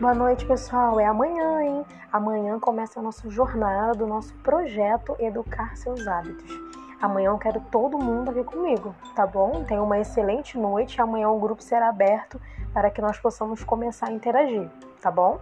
Boa noite, pessoal. É amanhã, hein? Amanhã começa a nossa jornada do nosso projeto Educar Seus Hábitos. Amanhã eu quero todo mundo aqui comigo, tá bom? Tenha uma excelente noite. Amanhã o grupo será aberto para que nós possamos começar a interagir, tá bom?